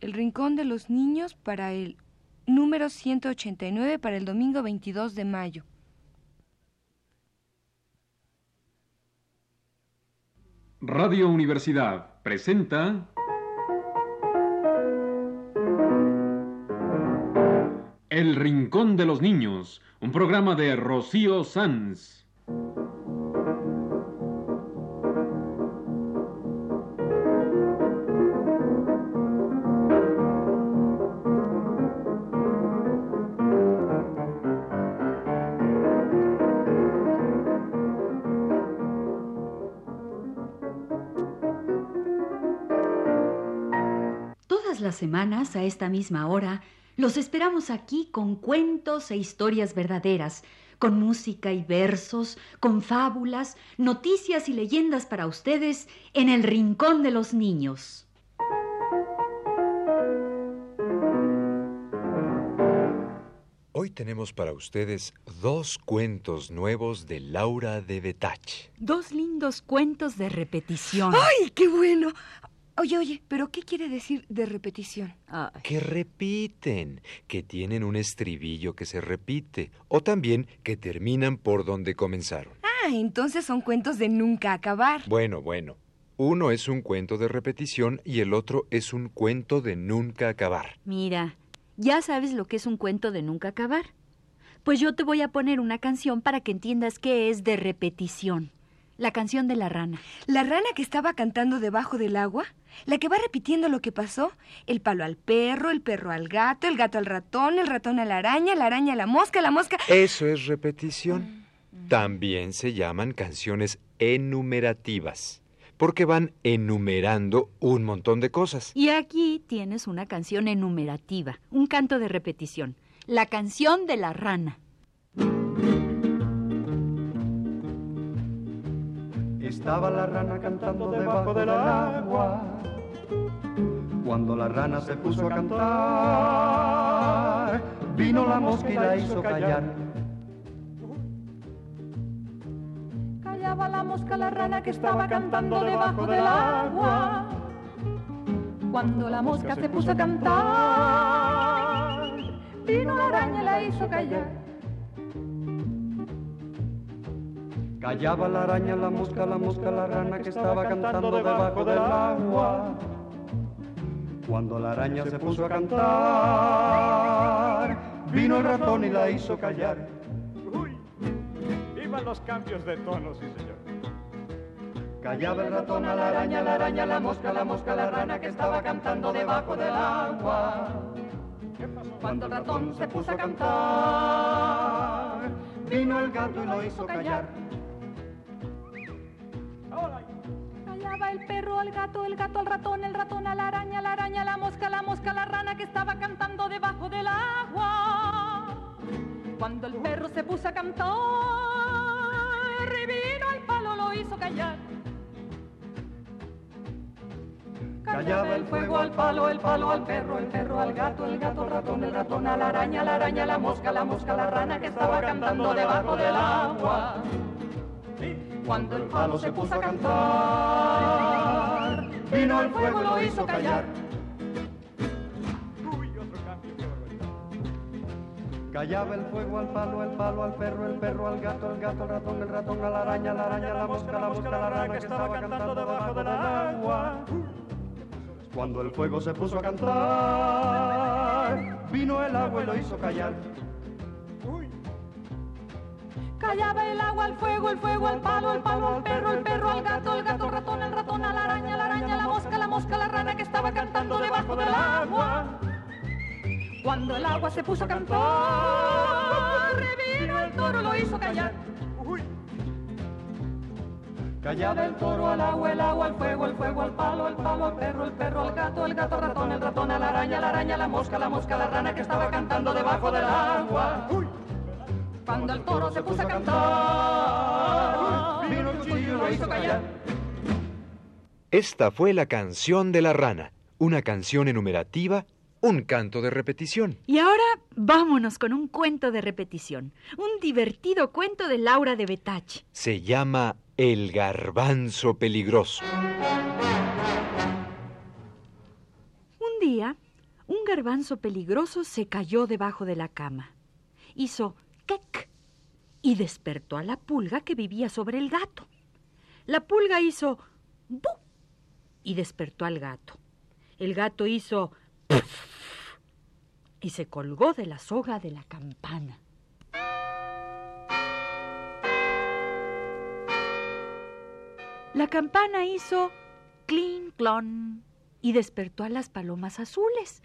El Rincón de los Niños para el número 189 para el domingo 22 de mayo. Radio Universidad presenta El Rincón de los Niños, un programa de Rocío Sanz. Semanas, a esta misma hora, los esperamos aquí con cuentos e historias verdaderas, con música y versos, con fábulas, noticias y leyendas para ustedes en el Rincón de los Niños. Hoy tenemos para ustedes dos cuentos nuevos de Laura de Betach. Dos lindos cuentos de repetición. ¡Ay, qué bueno! Oye, oye, pero ¿qué quiere decir de repetición? Ay, Que repiten, que tienen un estribillo que se repite, o también que terminan por donde comenzaron. Ah, entonces son cuentos de nunca acabar. Bueno, bueno. Uno es un cuento de repetición y el otro es un cuento de nunca acabar. Mira, ya sabes lo que es un cuento de nunca acabar. Pues yo te voy a poner una canción para que entiendas qué es de repetición. La canción de la rana. La rana que estaba cantando debajo del agua, la que va repitiendo lo que pasó, el palo al perro, el perro al gato, el gato al ratón, el ratón a la araña, la araña a la mosca, la mosca... Eso es repetición. También se llaman canciones enumerativas, porque van enumerando un montón de cosas. Y aquí tienes una canción enumerativa, un canto de repetición. La canción de la rana. Estaba la rana cantando debajo del agua. Cuando la rana se puso a cantar, vino la mosca y la hizo callar. Callaba la mosca la rana que estaba cantando debajo del agua. Cuando la mosca se puso a cantar, vino la araña y la hizo callar. Callaba la araña, la mosca, la mosca, la rana que estaba cantando debajo del agua. Cuando la araña se puso a cantar, vino el ratón y la hizo callar. Uy, vivan los cambios de tono, sí señor. Callaba el ratón a la araña, la araña, la mosca, la mosca, la rana que estaba cantando debajo del agua. Cuando el ratón se puso a cantar, vino el gato y lo hizo callar. Callaba el perro al gato, el gato al ratón, el ratón a la araña, la araña a la mosca, la mosca a la rana que estaba cantando debajo del agua. Cuando el perro se puso a cantar, y vino al palo, lo hizo callar. Callaba el fuego al palo, el palo al perro, el perro al gato, el gato al ratón, el ratón a la araña, la araña a la mosca, la mosca a la rana que estaba cantando debajo del agua. Cuando el palo se puso a cantar, vino el fuego y lo hizo callar. Callaba el fuego al palo, el palo al perro, el perro al gato, el gato al ratón, el ratón a la araña, la araña a la mosca, la mosca a la rana que estaba cantando debajo del agua. Cuando el fuego se puso a cantar, vino el agua y lo hizo callar. Callaba el agua al fuego, el fuego al palo, el palo al perro, el perro al gato, el gato al ratón, el ratón a la araña, la araña la mosca, la mosca la rana que estaba cantando debajo del agua. Cuando el agua se puso a cantar, vino el toro, lo hizo callar. Callaba el toro al agua, el agua al fuego, el fuego al palo, el palo al perro, el perro al gato, el gato al ratón, el ratón a la araña, la araña a la mosca, la mosca la rana que estaba cantando debajo del agua. Cuando el toro se puso a cantar, vino el cuchillo y lo hizo callar. Esta fue la canción de la rana, una canción enumerativa, un canto de repetición. Y ahora vámonos con un cuento de repetición. Un divertido cuento de Laura de Betach. Se llama El garbanzo peligroso. Un día, un garbanzo peligroso se cayó debajo de la cama. Hizo y despertó a la pulga que vivía sobre el gato. La pulga hizo bu y despertó al gato. El gato hizo puff y se colgó de la soga de la campana. La campana hizo clink clon y despertó a las palomas azules.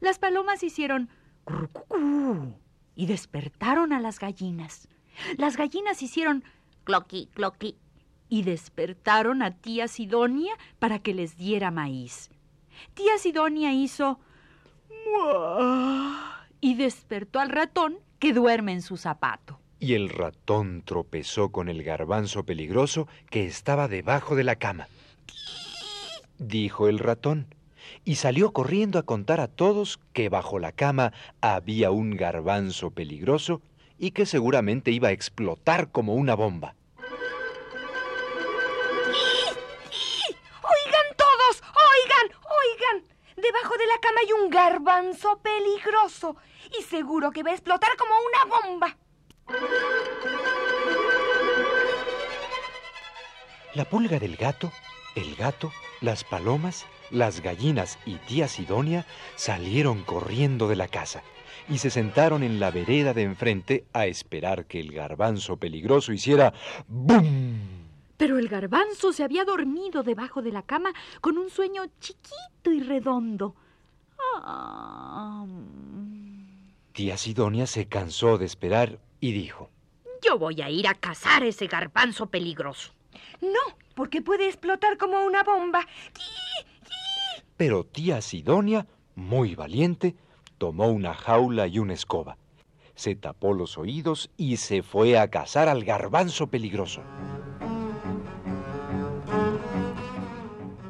Las palomas hicieron crucucú y despertaron a las gallinas. Las gallinas hicieron cloqui cloqui y despertaron a tía Sidonia para que les diera maíz. Tía Sidonia hizo muah y despertó al ratón que duerme en su zapato. Y el ratón tropezó con el garbanzo peligroso que estaba debajo de la cama. Dijo el ratón, y salió corriendo a contar a todos que bajo la cama había un garbanzo peligroso y que seguramente iba a explotar como una bomba. Oigan todos, oigan, oigan. Debajo de la cama hay un garbanzo peligroso y seguro que va a explotar como una bomba. La pulga del gato, el gato, las palomas, las gallinas y tía Sidonia salieron corriendo de la casa y se sentaron en la vereda de enfrente a esperar que el garbanzo peligroso hiciera ¡bum! Pero el garbanzo se había dormido debajo de la cama con un sueño chiquito y redondo. Ah, Tía Sidonia se cansó de esperar y dijo, Yo voy a ir a cazar ese garbanzo peligroso. No, porque puede explotar como una bomba. pero tía Sidonia, muy valiente, tomó una jaula y una escoba. Se tapó los oídos y se fue a cazar al garbanzo peligroso.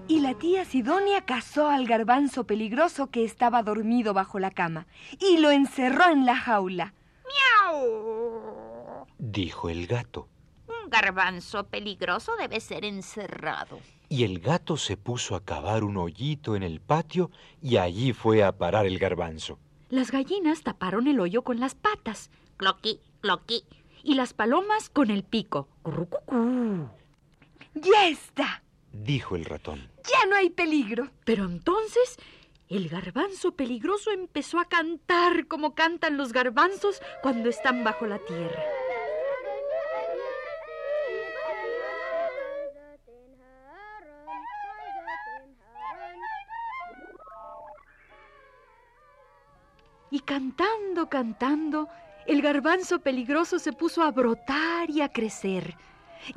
Y la tía Sidonia cazó al garbanzo peligroso que estaba dormido bajo la cama y lo encerró en la jaula. ¡Miau! Dijo el gato. Un garbanzo peligroso debe ser encerrado. Y el gato se puso a cavar un hoyito en el patio y allí fue a parar el garbanzo. Las gallinas taparon el hoyo con las patas Cloqui, cloqui. y las palomas con el pico. Currucucú. ¡Ya está! Dijo el ratón. ¡Ya no hay peligro! Pero entonces el garbanzo peligroso empezó a cantar como cantan los garbanzos cuando están bajo la tierra. Cantando, cantando, el garbanzo peligroso se puso a brotar y a crecer.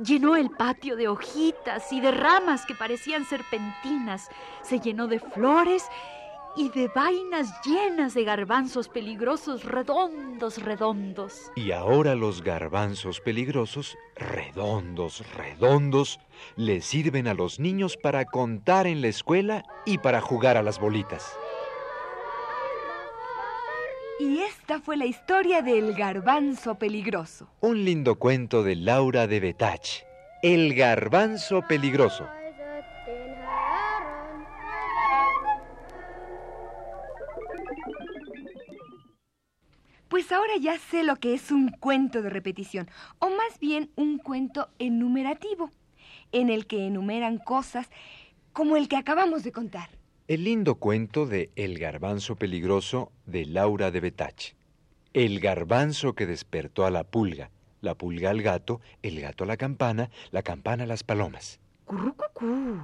Llenó el patio de hojitas y de ramas que parecían serpentinas. Se llenó de flores y de vainas llenas de garbanzos peligrosos redondos, redondos. Y ahora los garbanzos peligrosos, redondos, redondos, le sirven a los niños para contar en la escuela y para jugar a las bolitas. Y esta fue la historia del garbanzo peligroso. Un lindo cuento de Laura de Betach. El garbanzo peligroso. Pues ahora ya sé lo que es un cuento de repetición, o más bien un cuento enumerativo, en el que enumeran cosas como el que acabamos de contar. El lindo cuento de El garbanzo peligroso de Laura de Betach. El garbanzo que despertó a la pulga, la pulga al gato, el gato a la campana, la campana a las palomas. Currucucú.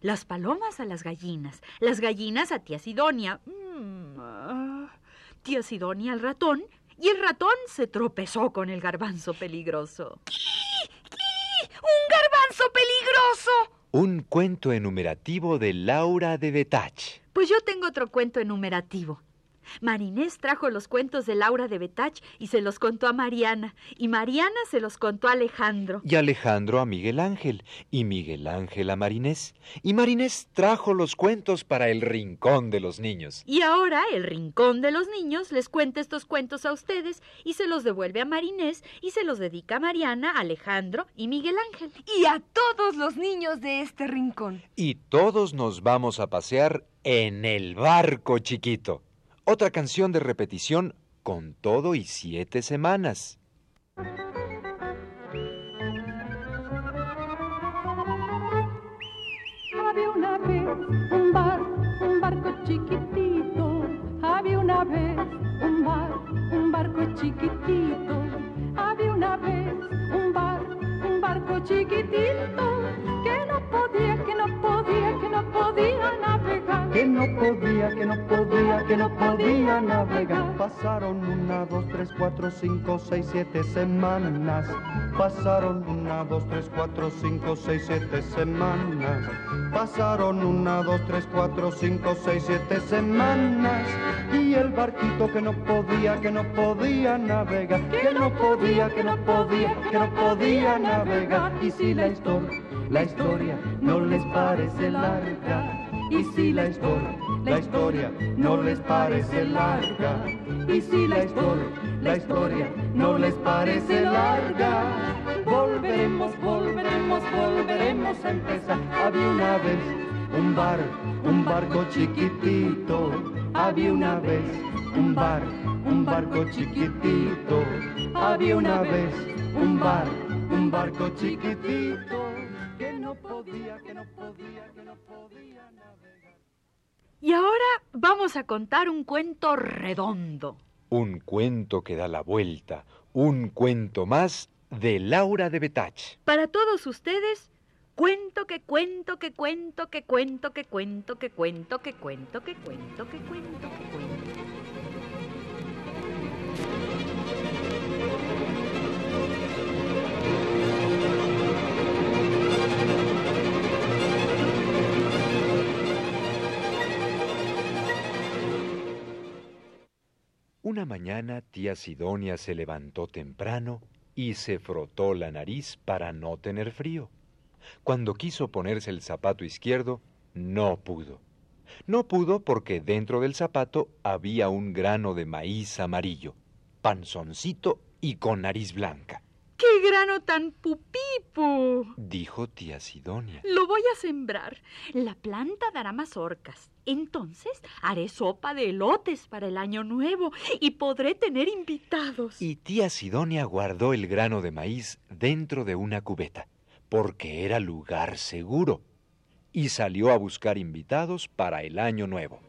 Las palomas a las gallinas, las gallinas a tía Sidonia. Mm, ah. tía Sidonia al ratón y el ratón se tropezó con el garbanzo peligroso. ¡Un garbanzo peligroso! Un cuento enumerativo de Laura de Betach. Pues yo tengo otro cuento enumerativo. Marinés trajo los cuentos de Laura de Betach y se los contó a Mariana, y Mariana se los contó a Alejandro. Y Alejandro a Miguel Ángel, y Miguel Ángel a Marinés. Y Marinés trajo los cuentos para el rincón de los niños. Y ahora el rincón de los niños les cuenta estos cuentos a ustedes y se los devuelve a Marinés y se los dedica a Mariana, Alejandro y Miguel Ángel. Y a todos los niños de este rincón. Y todos nos vamos a pasear en el barco chiquito. Otra canción de repetición con todo y siete semanas. Había una vez un bar, un barco chiquitito. Había una vez un bar, un barco chiquitito. Había una vez un bar, un barco chiquitito que no podía, que no podía, que no podía navegar. que no podía, que no podía, que no podía navegar. Pasaron una, dos, tres, cuatro, cinco, seis, siete semanas. Pasaron una, dos, tres, cuatro, cinco, seis, siete semanas. Pasaron una, dos, tres, cuatro, cinco, seis, siete semanas. Y el barquito que no podía, que no podía navegar. Que no podía, que no podía, que no podía navegar. Y si la historia, la historia no les parece larga. Y si la historia, la historia no les parece larga. Y si la historia, la historia no les parece larga. Volveremos, volveremos, volveremos a empezar. Había una vez un bar, un barco chiquitito. Había una vez un bar, un barco chiquitito. Había una vez un bar, un barco chiquitito. Que no podía, que no podía, que no podía. Y ahora vamos a contar un cuento redondo. Un cuento que da la vuelta, un cuento más de Laura de Betach. Para todos ustedes, cuento que cuento que cuento que cuento que cuento que cuento que cuento que cuento que cuento que cuento. Una mañana tía Sidonia se levantó temprano y se frotó la nariz para no tener frío. Cuando quiso ponerse el zapato izquierdo, no pudo. No pudo porque dentro del zapato había un grano de maíz amarillo, panzoncito y con nariz blanca, ¡Qué grano tan pupipo! dijo tía Sidonia. Lo voy a sembrar. La planta dará mazorcas. Entonces haré sopa de elotes para el año nuevo y podré tener invitados. Y tía Sidonia guardó el grano de maíz dentro de una cubeta, porque era lugar seguro, y salió a buscar invitados para el año nuevo.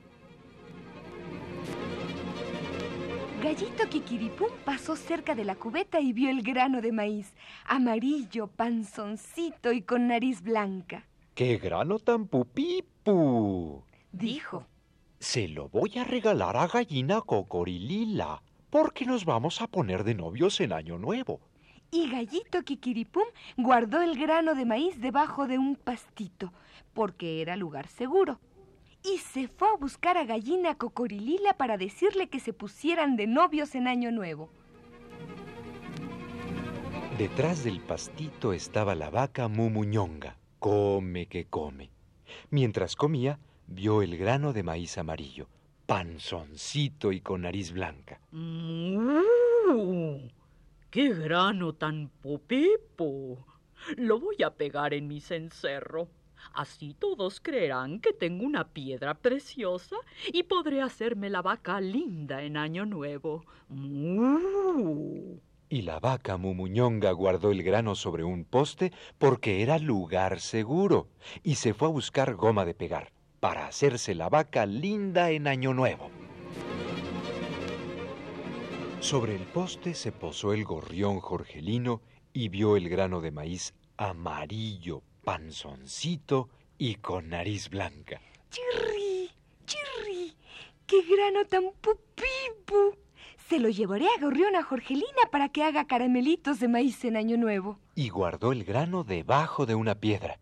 Gallito Kikiripum pasó cerca de la cubeta y vio el grano de maíz, amarillo, panzoncito y con nariz blanca. ¡Qué grano tan pupipu! Dijo, Se lo voy a regalar a gallina cocorilila, porque nos vamos a poner de novios en año nuevo. y Gallito Kikiripum guardó el grano de maíz debajo de un pastito, porque era lugar seguro. Y se fue a buscar a Gallina Cocorilila para decirle que se pusieran de novios en Año Nuevo. Detrás del pastito estaba la vaca Mumuñonga. Come que come. Mientras comía, vio el grano de maíz amarillo, panzoncito y con nariz blanca. ¡Uh! ¡Qué grano tan pupipo! Lo voy a pegar en mi cencerro. Así todos creerán que tengo una piedra preciosa y podré hacerme la vaca linda en Año Nuevo. Y la vaca Mumuñonga guardó el grano sobre un poste porque era lugar seguro y se fue a buscar goma de pegar para hacerse la vaca linda en Año Nuevo. Sobre el poste se posó el gorrión Jorgelino y vio el grano de maíz amarillo, panzoncito y con nariz blanca. ¡Chirri! ¡Chirri! ¡Qué grano tan pupipu! Se lo llevaré a Gorrión a Jorgelina para que haga caramelitos de maíz en Año Nuevo. y guardó el grano debajo de una piedra,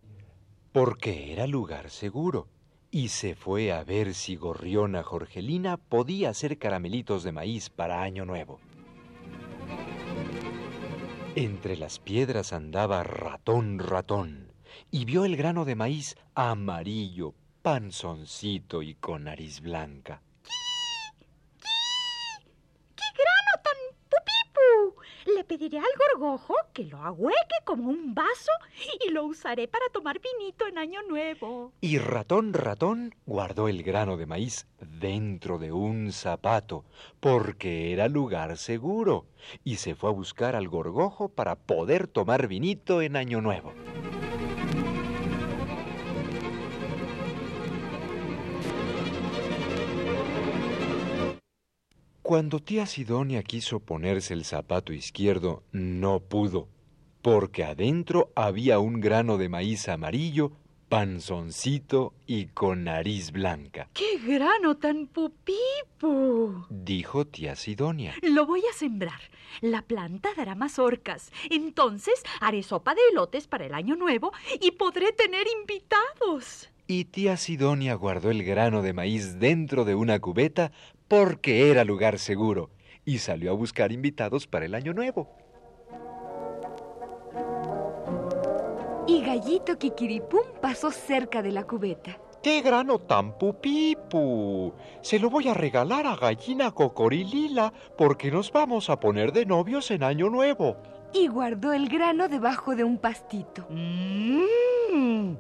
porque era lugar seguro, y se fue a ver si Gorriona Jorgelina podía hacer caramelitos de maíz para Año Nuevo. Entre las piedras andaba ratón ratón, y vio el grano de maíz amarillo, panzoncito y con nariz blanca. ¡Qué grano tan pupipu! Le pediré al gorgojo que lo ahueque como un vaso y lo usaré para tomar vinito en Año Nuevo. Y ratón ratón guardó el grano de maíz dentro de un zapato, porque era lugar seguro, y se fue a buscar al gorgojo para poder tomar vinito en Año Nuevo. Cuando tía Sidonia quiso ponerse el zapato izquierdo, no pudo, porque adentro había un grano de maíz amarillo, panzoncito y con nariz blanca. ¡Qué grano tan pupipo! Dijo tía Sidonia. Lo voy a sembrar. La planta dará mazorcas. Entonces haré sopa de elotes para el año nuevo y podré tener invitados. Y tía Sidonia guardó el grano de maíz dentro de una cubeta porque era lugar seguro, y salió a buscar invitados para el año nuevo. Y Gallito Kikiripum pasó cerca de la cubeta. ¡Qué grano tan pupipu! Se lo voy a regalar a Gallina Cocorilila porque nos vamos a poner de novios en Año Nuevo. Y guardó el grano debajo de un pastito. ¡Mmm!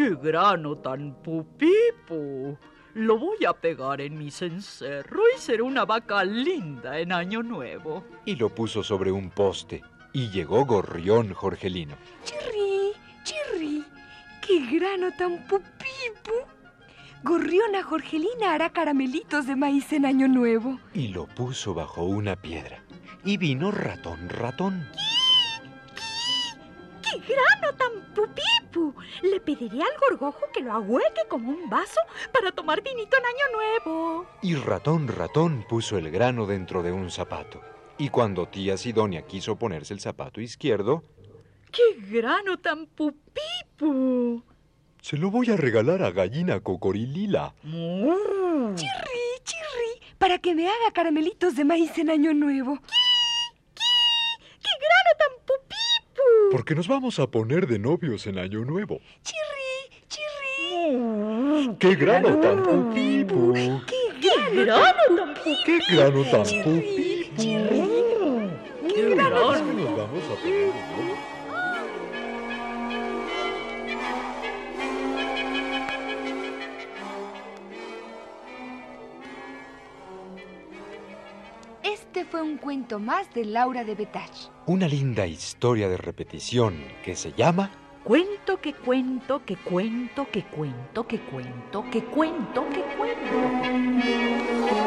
¡Qué grano tan pupipu! Lo voy a pegar en mi cencerro y será una vaca linda en Año Nuevo. Y lo puso sobre un poste. Y llegó Gorrión Jorgelino. ¡Chirri! ¡Chirri! ¡Qué grano tan pupipu! Gorriona Jorgelina hará caramelitos de maíz en Año Nuevo. Y lo puso bajo una piedra. Y vino ratón ratón. ¡Qué grano tan pupipu! Le pediré al gorgojo que lo ahueque como un vaso para tomar vinito en Año Nuevo. Y ratón ratón puso el grano dentro de un zapato. Y cuando tía Sidonia quiso ponerse el zapato izquierdo... ¡Qué grano tan pupipu! Se lo voy a regalar a Gallina Cocorilila. Mm. ¡Chirri! ¡Chirri! Para que me haga caramelitos de maíz en Año Nuevo. ¡Qué Porque nos vamos a poner de novios en Año Nuevo. ¡Chirri! ¡Chirri! ¡Qué grano tan pupipu! ¡Qué grano tan pupipu! ¡Qué grano tan pupipu! chirri. ¡Qué grano! A poner cuento más de Laura de Betach. Una linda historia de repetición que se llama Cuento que cuento, que cuento, que cuento, que cuento, que cuento, que cuento.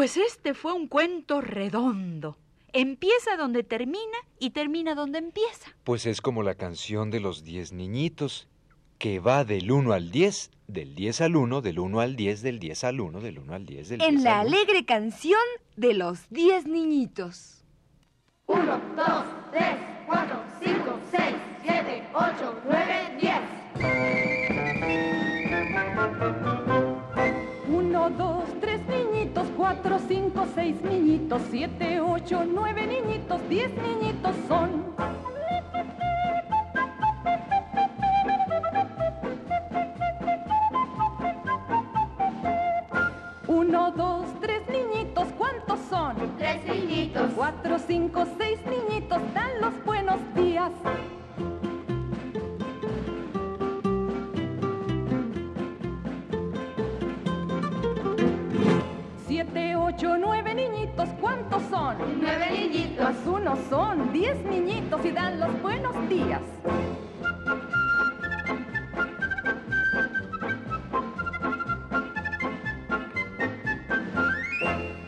Pues este fue un cuento redondo. Empieza donde termina y termina donde empieza. Pues es como la canción de los diez niñitos, que va del 1 al 10, del 10 al 1, del 1 al 10, del 10 al 1, del 1 al 10, del 10 En la al 1. alegre canción de los diez niñitos. 1, 2, 3, 4, 5, 6, 7, 8, 9, 10. 4, 5, 6 niñitos, 7, 8, 9 niñitos, 10 niñitos son. Uno, dos, tres niñitos, ¿cuántos son? Tres niñitos. Cuatro, cinco, seis niñitos, dan los buenos días. Siete, ocho, nueve niñitos, ¿cuántos son? Nueve niñitos. Más uno son diez niñitos y dan los buenos días.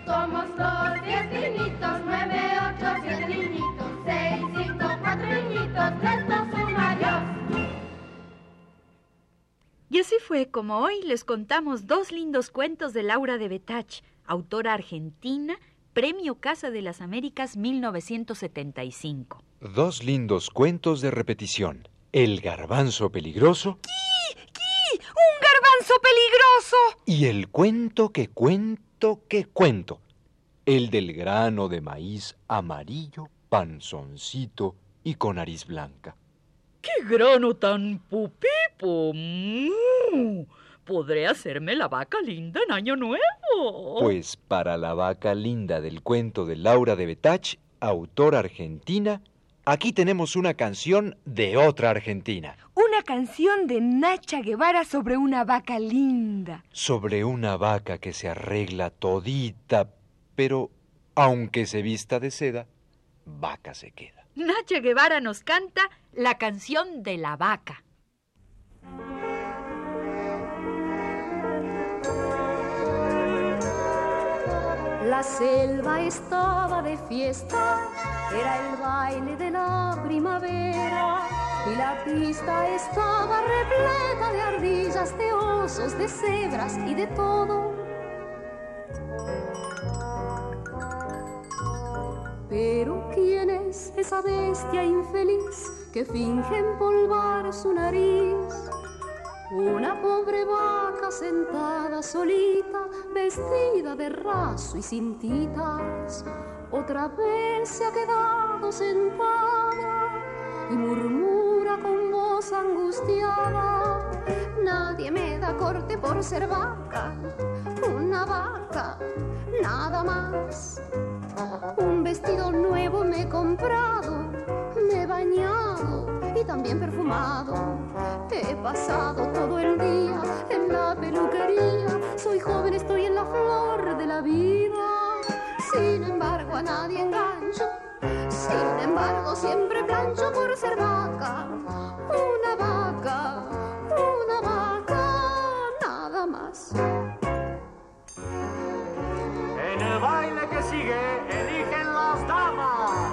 Somos los diez niñitos, nueve, ocho, siete niñitos, seis, cinco, cuatro niñitos, tres, dos, uno, adiós. Y así fue como hoy les contamos dos lindos cuentos de Laura de Betach, autora argentina, Premio Casa de las Américas 1975. Dos lindos cuentos de repetición. El garbanzo peligroso ¡Qui! ¡Un garbanzo! peligroso! Y el cuento que cuento que cuento. El del grano de maíz amarillo, panzoncito y con nariz blanca. ¡Qué grano tan pupipo! ¿Podré hacerme la vaca linda en Año Nuevo? Pues para la vaca linda del cuento de Laura de Betach, autora argentina, aquí tenemos una canción de otra argentina. Una canción de Nacha Guevara sobre una vaca linda. Sobre una vaca que se arregla todita, pero aunque se vista de seda, vaca se queda. Nacha Guevara nos canta la canción de la vaca. La selva estaba de fiesta, era el baile de la primavera y la pista estaba repleta de ardillas, de osos, de cebras y de todo. Pero ¿quién es esa bestia infeliz que finge empolvar su nariz? Una pobre vaca sentada solita, vestida de raso y cintitas, otra vez se ha quedado sentada y murmura con voz angustiada. Nadie me da corte por ser vaca, una vaca, nada más. Un vestido nuevo me he comprado, me he bañado también perfumado. He pasado todo el día en la peluquería. Soy joven, estoy en la flor de la vida. Sin embargo, a nadie engancho. Sin embargo, siempre plancho por ser vaca. Una vaca, una vaca, nada más. En el baile que sigue, eligen las damas.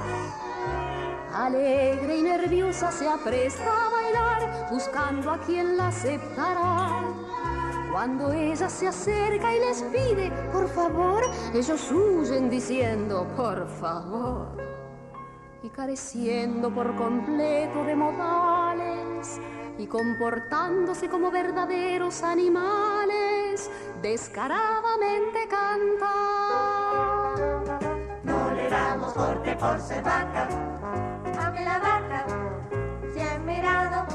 Alegre y nerviosa se apresta a bailar, buscando a quien la aceptará. Cuando ella se acerca y les pide, por favor, ellos huyen diciendo, por favor. Y careciendo por completo de modales y comportándose como verdaderos animales, descaradamente cantan. No le damos corte por ser vaca, aunque la vaca se ha mirado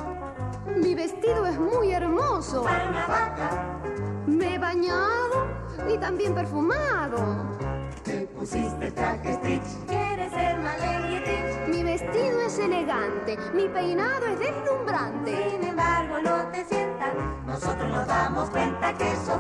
Mi vestido es muy hermoso. para una vaca. Me he bañado y también perfumado. Te pusiste traje Stitch, quieres ser Stitch. Mi vestido es elegante, mi peinado es deslumbrante. Sin embargo, no te sientas, nosotros nos damos cuenta que sos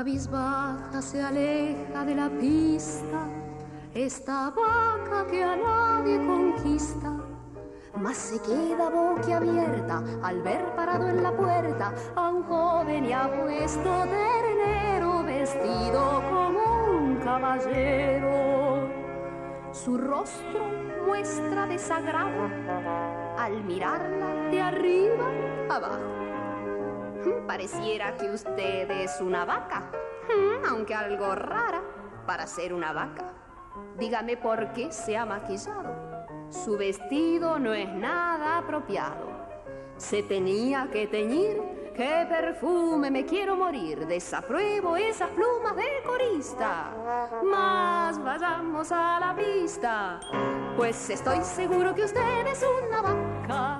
Cabizbaja se aleja de la pista, esta vaca que a nadie conquista. Mas se queda boquiabierta al ver parado en la puerta a un joven y apuesto ternero vestido como un caballero. Su rostro muestra desagrado al mirarla de arriba abajo. Pareciera que usted es una vaca, mm, aunque algo rara para ser una vaca. Dígame por qué se ha maquillado. Su vestido no es nada apropiado. Se tenía que teñir. ¡Qué perfume! Me quiero morir. Desapruebo esas plumas de corista. Mas vayamos a la pista. Pues estoy seguro que usted es una vaca.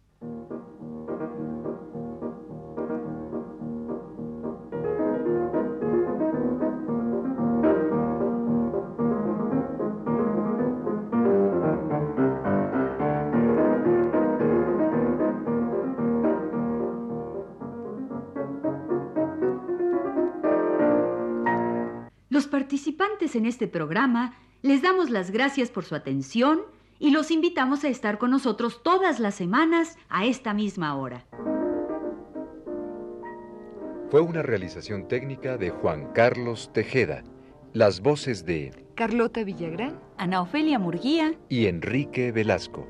Participantes en este programa les damos las gracias por su atención y los invitamos a estar con nosotros todas las semanas a esta misma hora. Fue una realización técnica de Juan Carlos Tejeda. Las voces de Carlota Villagrán, Ana Ofelia Murguía y Enrique Velasco.